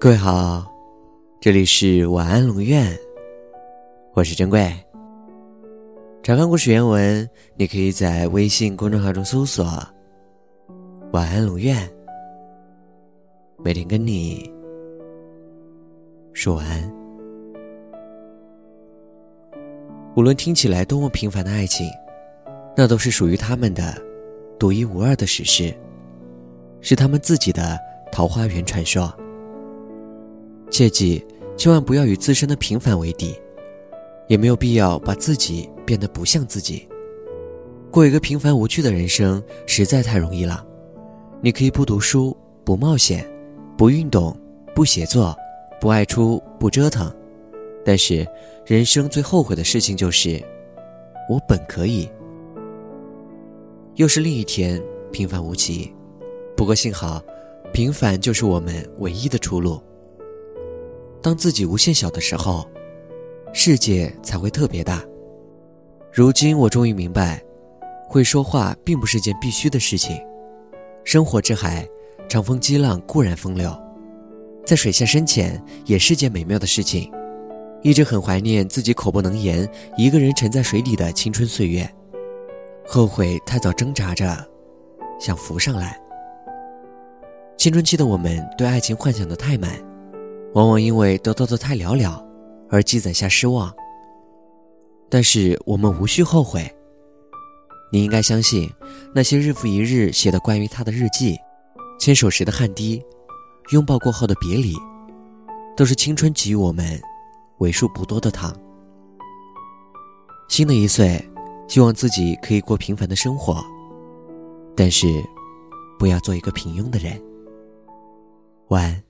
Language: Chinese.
各位好，这里是晚安龙院，我是珍贵。查看故事原文，你可以在微信公众号中搜索“晚安龙院”，每天跟你说晚安。无论听起来多么平凡的爱情，那都是属于他们的独一无二的史诗，是他们自己的桃花源传说。切记，千万不要与自身的平凡为敌，也没有必要把自己变得不像自己。过一个平凡无趣的人生实在太容易了。你可以不读书、不冒险、不运动、不写作、不爱出、不折腾，但是人生最后悔的事情就是，我本可以。又是另一天平凡无奇，不过幸好，平凡就是我们唯一的出路。当自己无限小的时候，世界才会特别大。如今我终于明白，会说话并不是件必须的事情。生活之海，长风激浪固然风流，在水下深潜也是件美妙的事情。一直很怀念自己口不能言，一个人沉在水底的青春岁月，后悔太早挣扎着想浮上来。青春期的我们对爱情幻想的太满。往往因为得到的太寥寥，而积攒下失望。但是我们无需后悔。你应该相信，那些日复一日写的关于他的日记，牵手时的汗滴，拥抱过后的别离，都是青春给予我们为数不多的糖。新的一岁，希望自己可以过平凡的生活，但是不要做一个平庸的人。晚安。